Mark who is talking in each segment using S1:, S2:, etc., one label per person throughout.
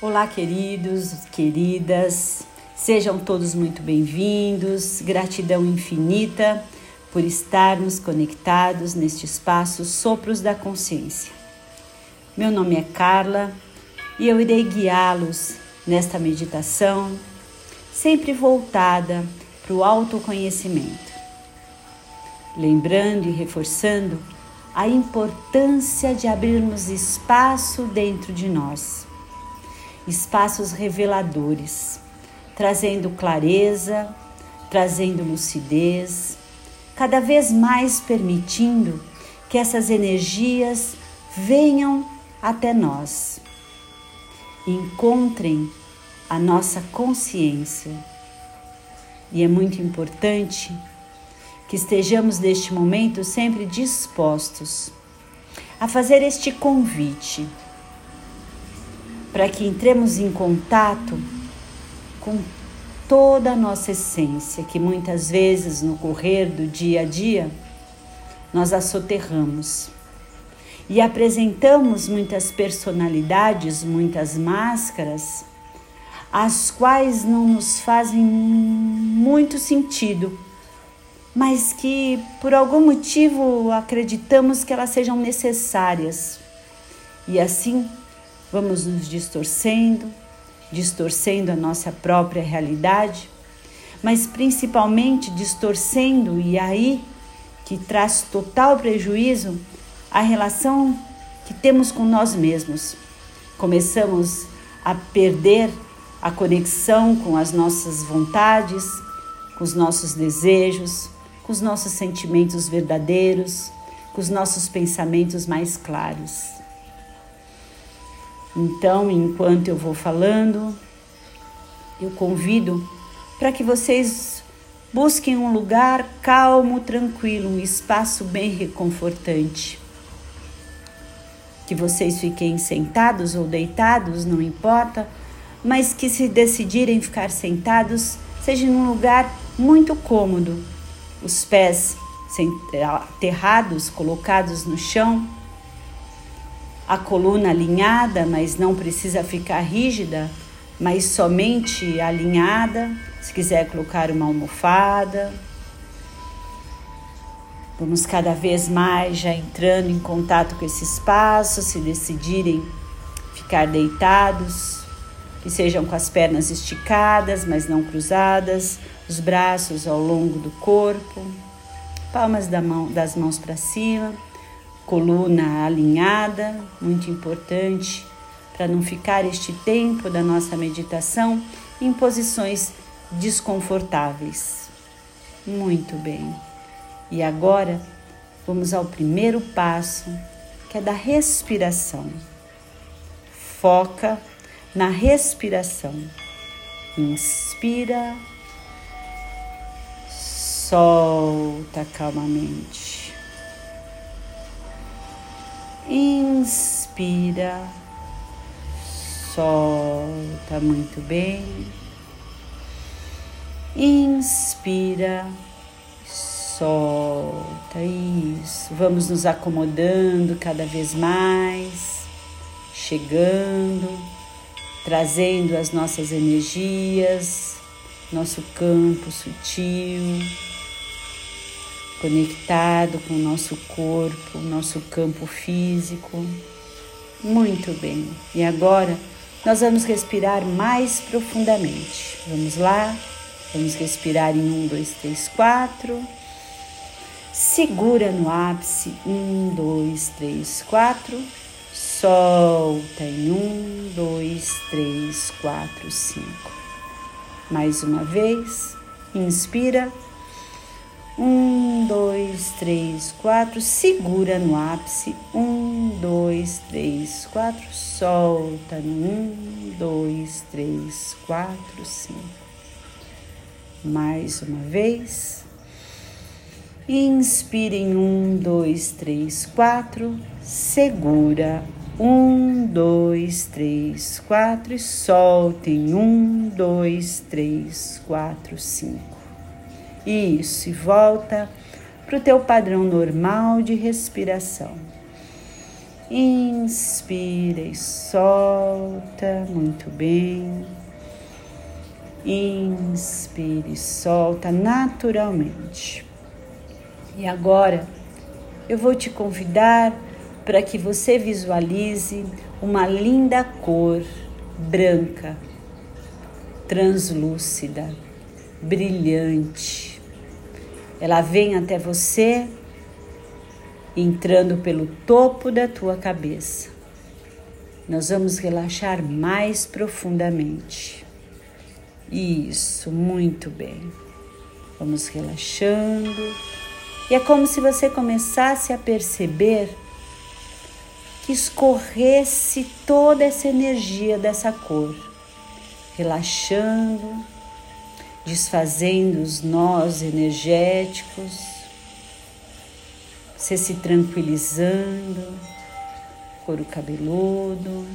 S1: Olá, queridos, queridas, sejam todos muito bem-vindos. Gratidão infinita por estarmos conectados neste espaço Sopros da Consciência. Meu nome é Carla e eu irei guiá-los nesta meditação, sempre voltada para o autoconhecimento. Lembrando e reforçando a importância de abrirmos espaço dentro de nós, espaços reveladores, trazendo clareza, trazendo lucidez, cada vez mais permitindo que essas energias venham até nós, encontrem a nossa consciência. E é muito importante que estejamos neste momento sempre dispostos a fazer este convite para que entremos em contato com toda a nossa essência, que muitas vezes no correr do dia a dia nós a soterramos e apresentamos muitas personalidades, muitas máscaras, as quais não nos fazem muito sentido mas que por algum motivo acreditamos que elas sejam necessárias. E assim vamos nos distorcendo, distorcendo a nossa própria realidade, mas principalmente distorcendo, e aí que traz total prejuízo a relação que temos com nós mesmos. Começamos a perder a conexão com as nossas vontades, com os nossos desejos, com os nossos sentimentos verdadeiros, com os nossos pensamentos mais claros. Então, enquanto eu vou falando, eu convido para que vocês busquem um lugar calmo, tranquilo, um espaço bem reconfortante. Que vocês fiquem sentados ou deitados, não importa, mas que se decidirem ficar sentados, seja num lugar muito cômodo, os pés aterrados, colocados no chão, a coluna alinhada, mas não precisa ficar rígida, mas somente alinhada. Se quiser colocar uma almofada. Vamos cada vez mais já entrando em contato com esse espaço, se decidirem ficar deitados, que sejam com as pernas esticadas, mas não cruzadas, os braços ao longo do corpo, palmas da mão, das mãos para cima, coluna alinhada, muito importante para não ficar este tempo da nossa meditação em posições desconfortáveis. Muito bem. E agora vamos ao primeiro passo, que é da respiração. Foca na respiração. Inspira solta calmamente. Inspira, solta muito bem. Inspira, solta isso. Vamos nos acomodando cada vez mais, chegando, trazendo as nossas energias, nosso campo sutil conectado com o nosso corpo, nosso campo físico. Muito bem. E agora nós vamos respirar mais profundamente. Vamos lá? Vamos respirar em um, dois, três, quatro. Segura no ápice. Um, dois, três, quatro. Solta em um, dois, três, quatro, cinco. Mais uma vez. Inspira. Um, dois, três, quatro. Segura no ápice. Um, dois, três, quatro. Solta no um, dois, três, quatro, cinco. Mais uma vez. Inspire em um, dois, três, quatro. Segura. Um, dois, três, quatro. E solta em um, dois, três, quatro, cinco. Isso, e volta para o teu padrão normal de respiração. Inspira e solta, muito bem. Inspire e solta naturalmente. E agora eu vou te convidar para que você visualize uma linda cor branca, translúcida, brilhante. Ela vem até você entrando pelo topo da tua cabeça. Nós vamos relaxar mais profundamente. Isso, muito bem. Vamos relaxando. E é como se você começasse a perceber que escorresse toda essa energia dessa cor, relaxando, desfazendo os nós energéticos você se tranquilizando, couro cabeludo,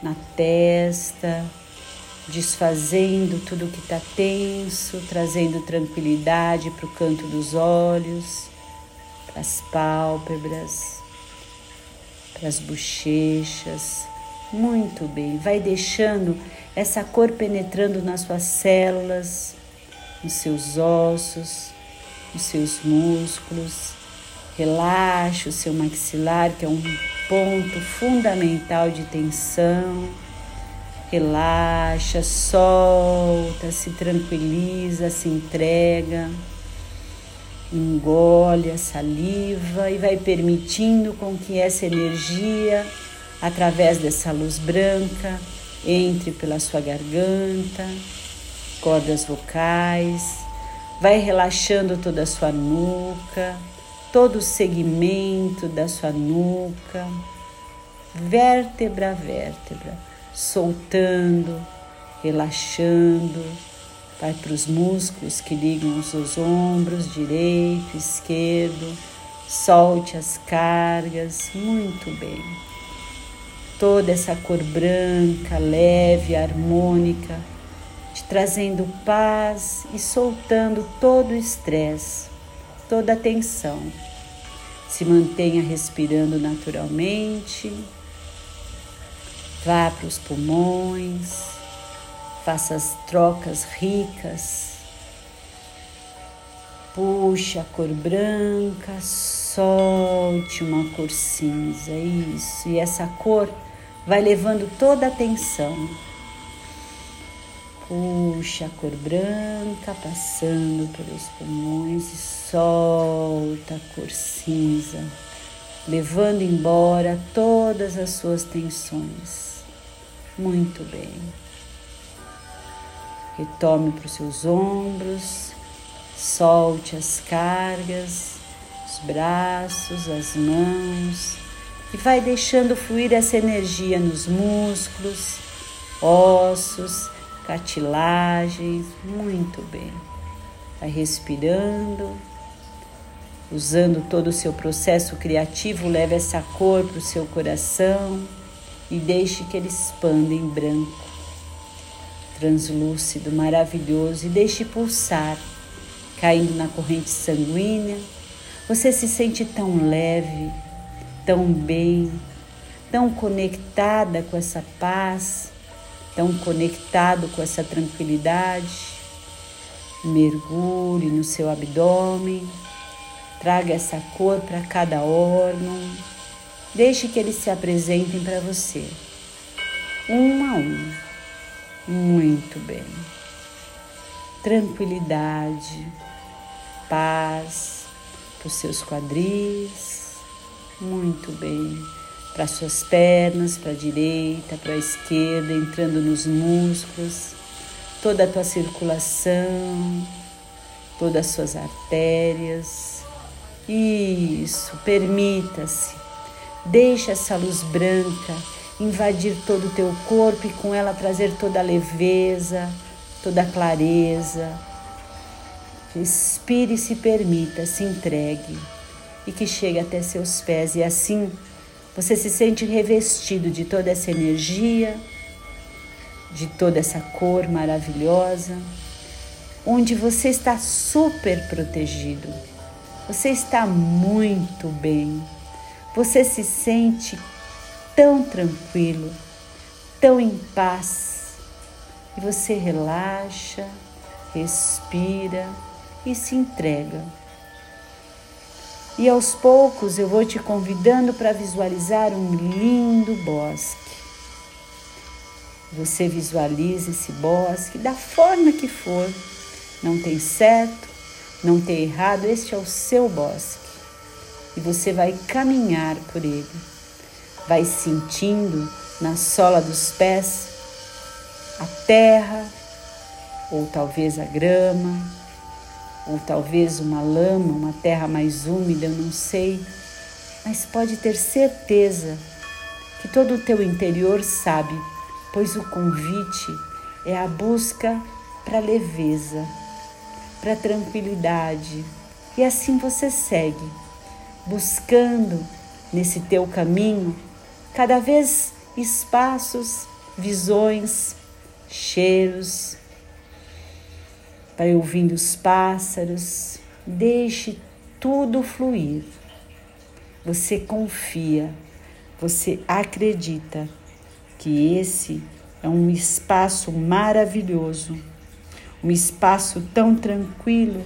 S1: na testa, desfazendo tudo que está tenso, trazendo tranquilidade para o canto dos olhos, para as pálpebras, para as bochechas. Muito bem, vai deixando essa cor penetrando nas suas células, nos seus ossos, nos seus músculos Relaxa o seu maxilar, que é um ponto fundamental de tensão. Relaxa, solta, se tranquiliza, se entrega. Engole a saliva e vai permitindo com que essa energia, através dessa luz branca, entre pela sua garganta, cordas vocais, vai relaxando toda a sua nuca todo o segmento da sua nuca, vértebra a vértebra, soltando, relaxando, vai para os músculos que ligam os seus ombros, direito, esquerdo, solte as cargas, muito bem. Toda essa cor branca, leve, harmônica, te trazendo paz e soltando todo o estresse toda a tensão. Se mantenha respirando naturalmente. Vá para os pulmões. Faça as trocas ricas. Puxa a cor branca, solte uma cor cinza, isso. E essa cor vai levando toda a atenção Puxa a cor branca passando pelos pulmões e solta a cor cinza, levando embora todas as suas tensões. Muito bem. Retome para os seus ombros, solte as cargas, os braços, as mãos e vai deixando fluir essa energia nos músculos, ossos cartilagens, muito bem. Vai respirando, usando todo o seu processo criativo, leve essa cor para o seu coração e deixe que ele expanda em branco, translúcido, maravilhoso, e deixe pulsar, caindo na corrente sanguínea. Você se sente tão leve, tão bem, tão conectada com essa paz tão conectado com essa tranquilidade. Mergulhe no seu abdômen, traga essa cor para cada órgão, deixe que eles se apresentem para você, um a um. Muito bem. Tranquilidade, paz para os seus quadris, muito bem para suas pernas, para a direita, para a esquerda, entrando nos músculos, toda a tua circulação, todas as suas artérias. Isso, permita-se. Deixa essa luz branca invadir todo o teu corpo e com ela trazer toda a leveza, toda a clareza. Respire se permita, se entregue e que chegue até seus pés e assim você se sente revestido de toda essa energia, de toda essa cor maravilhosa, onde você está super protegido. Você está muito bem. você se sente tão tranquilo, tão em paz, e você relaxa, respira e se entrega. E aos poucos eu vou te convidando para visualizar um lindo bosque. Você visualiza esse bosque da forma que for. Não tem certo, não tem errado, este é o seu bosque. E você vai caminhar por ele. Vai sentindo na sola dos pés a terra, ou talvez a grama, ou talvez uma lama, uma terra mais úmida, eu não sei. Mas pode ter certeza que todo o teu interior sabe pois o convite é a busca para leveza, para tranquilidade. E assim você segue, buscando nesse teu caminho cada vez espaços, visões, cheiros, vai ouvindo os pássaros, deixe tudo fluir. Você confia, você acredita que esse é um espaço maravilhoso, um espaço tão tranquilo,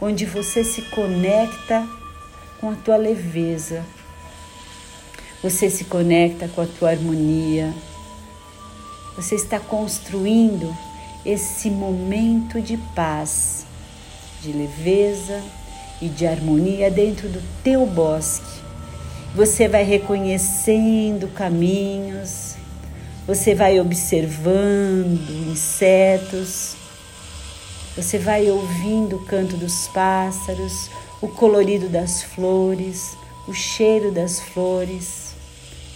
S1: onde você se conecta com a tua leveza, você se conecta com a tua harmonia, você está construindo esse momento de paz, de leveza e de harmonia dentro do teu bosque. Você vai reconhecendo caminhos, você vai observando insetos, você vai ouvindo o canto dos pássaros, o colorido das flores, o cheiro das flores.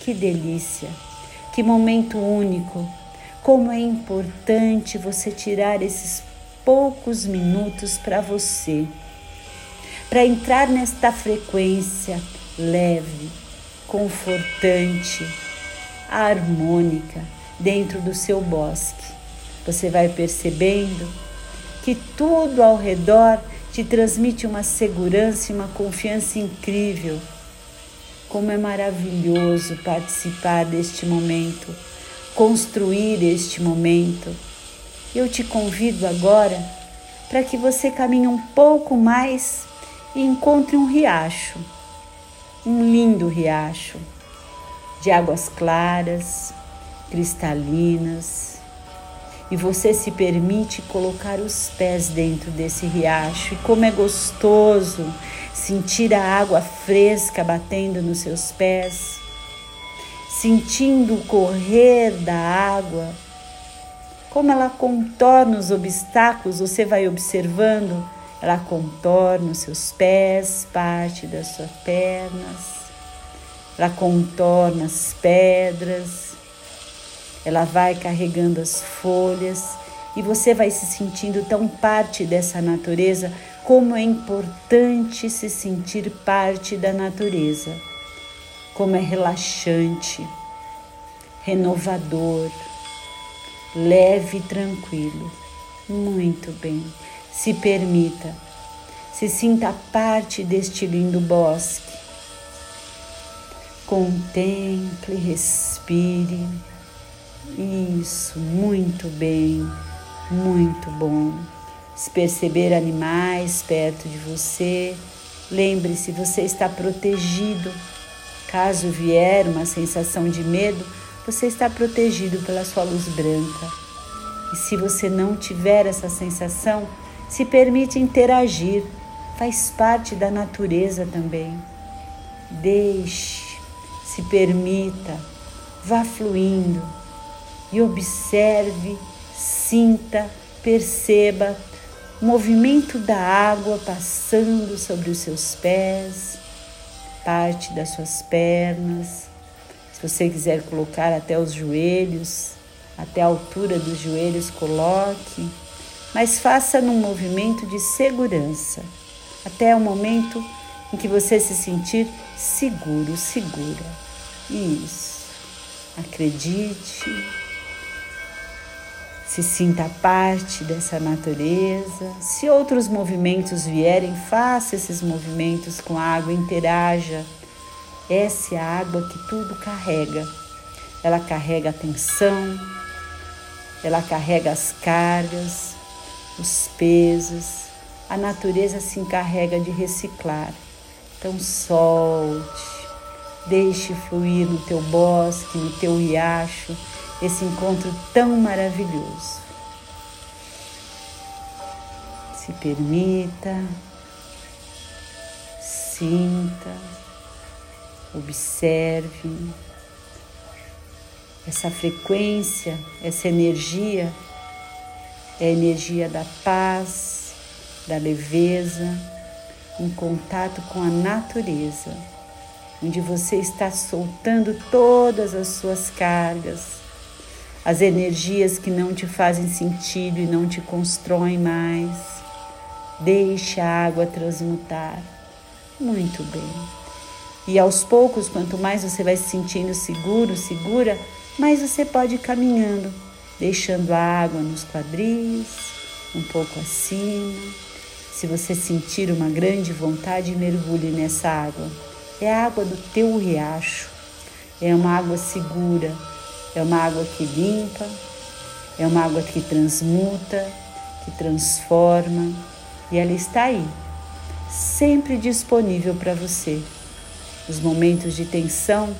S1: Que delícia! Que momento único! Como é importante você tirar esses poucos minutos para você, para entrar nesta frequência leve, confortante harmônica dentro do seu bosque. Você vai percebendo que tudo ao redor te transmite uma segurança e uma confiança incrível. Como é maravilhoso participar deste momento, construir este momento. Eu te convido agora para que você caminhe um pouco mais e encontre um riacho, um lindo riacho de águas claras, cristalinas, e você se permite colocar os pés dentro desse riacho. E como é gostoso sentir a água fresca batendo nos seus pés, sentindo o correr da água, como ela contorna os obstáculos, você vai observando, ela contorna os seus pés, parte das suas pernas. Ela contorna as pedras, ela vai carregando as folhas. E você vai se sentindo tão parte dessa natureza como é importante se sentir parte da natureza, como é relaxante, renovador, leve e tranquilo. Muito bem, se permita, se sinta parte deste lindo bosque Contemple, respire. Isso, muito bem, muito bom. Se perceber animais perto de você, lembre-se, você está protegido. Caso vier uma sensação de medo, você está protegido pela sua luz branca. E se você não tiver essa sensação, se permite interagir, faz parte da natureza também. Deixe se permita, vá fluindo e observe, sinta, perceba o movimento da água passando sobre os seus pés, parte das suas pernas. Se você quiser colocar até os joelhos, até a altura dos joelhos, coloque, mas faça num movimento de segurança, até o momento em que você se sentir seguro, segura. Isso. Acredite. Se sinta parte dessa natureza. Se outros movimentos vierem, faça esses movimentos com a água, interaja Essa é a água que tudo carrega. Ela carrega a tensão, ela carrega as cargas, os pesos. A natureza se encarrega de reciclar. Então solte, deixe fluir no teu bosque, no teu riacho, esse encontro tão maravilhoso. Se permita, sinta, observe essa frequência, essa energia é a energia da paz, da leveza, em contato com a natureza, onde você está soltando todas as suas cargas, as energias que não te fazem sentido e não te constroem mais. Deixe a água transmutar. Muito bem. E aos poucos, quanto mais você vai se sentindo seguro, segura, mais você pode ir caminhando, deixando a água nos quadris, um pouco acima. Se você sentir uma grande vontade, mergulhe nessa água. É a água do teu riacho. É uma água segura, é uma água que limpa, é uma água que transmuta, que transforma, e ela está aí, sempre disponível para você. Os momentos de tensão,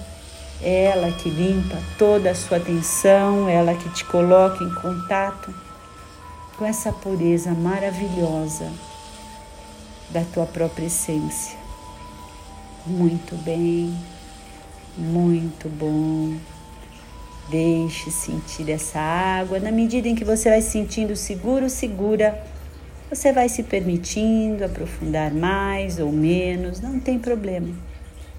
S1: é ela que limpa toda a sua tensão, é ela que te coloca em contato com essa pureza maravilhosa da tua própria essência. Muito bem, muito bom. Deixe sentir essa água. Na medida em que você vai se sentindo seguro, segura, você vai se permitindo aprofundar mais ou menos, não tem problema.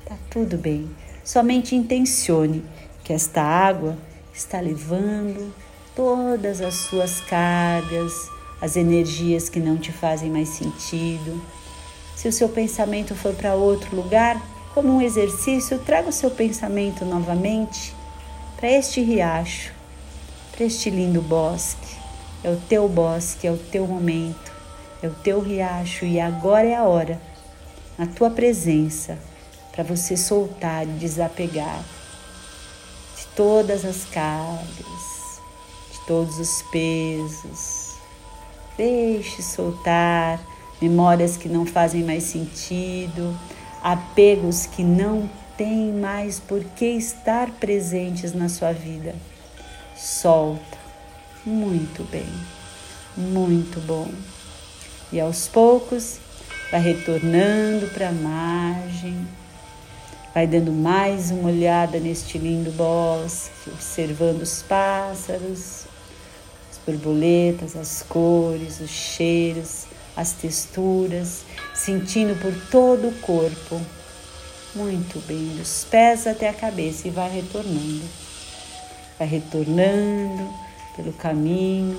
S1: Tá tudo bem. Somente intencione que esta água está levando todas as suas cargas, as energias que não te fazem mais sentido. Se o seu pensamento for para outro lugar, como um exercício, traga o seu pensamento novamente para este riacho, para este lindo bosque. É o teu bosque, é o teu momento, é o teu riacho e agora é a hora, na tua presença, para você soltar e desapegar de todas as cargas, de todos os pesos. Deixe soltar memórias que não fazem mais sentido, apegos que não têm mais por que estar presentes na sua vida. Solta. Muito bem. Muito bom. E aos poucos vai retornando para a margem, vai dando mais uma olhada neste lindo bosque, observando os pássaros, as borboletas, as cores, os cheiros, as texturas, sentindo por todo o corpo. Muito bem, dos pés até a cabeça e vai retornando. Vai retornando pelo caminho,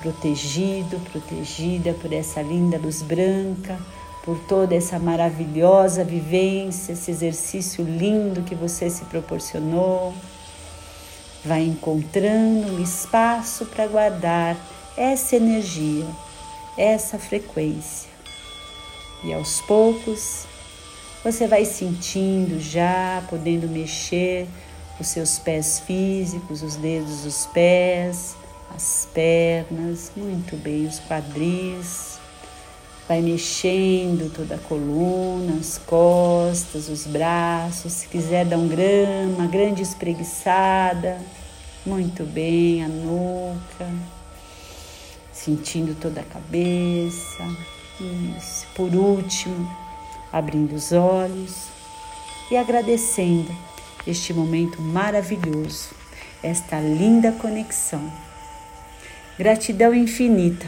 S1: protegido, protegida por essa linda luz branca, por toda essa maravilhosa vivência, esse exercício lindo que você se proporcionou. Vai encontrando um espaço para guardar essa energia essa frequência. E aos poucos você vai sentindo já, podendo mexer os seus pés físicos, os dedos dos pés, as pernas, muito bem, os quadris. Vai mexendo toda a coluna, as costas, os braços. Se quiser dar um grama, uma grande espreguiçada. Muito bem, a nuca sentindo toda a cabeça. Isso. Por último, abrindo os olhos e agradecendo este momento maravilhoso, esta linda conexão. Gratidão infinita.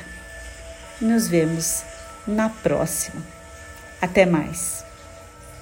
S1: Nos vemos na próxima. Até mais.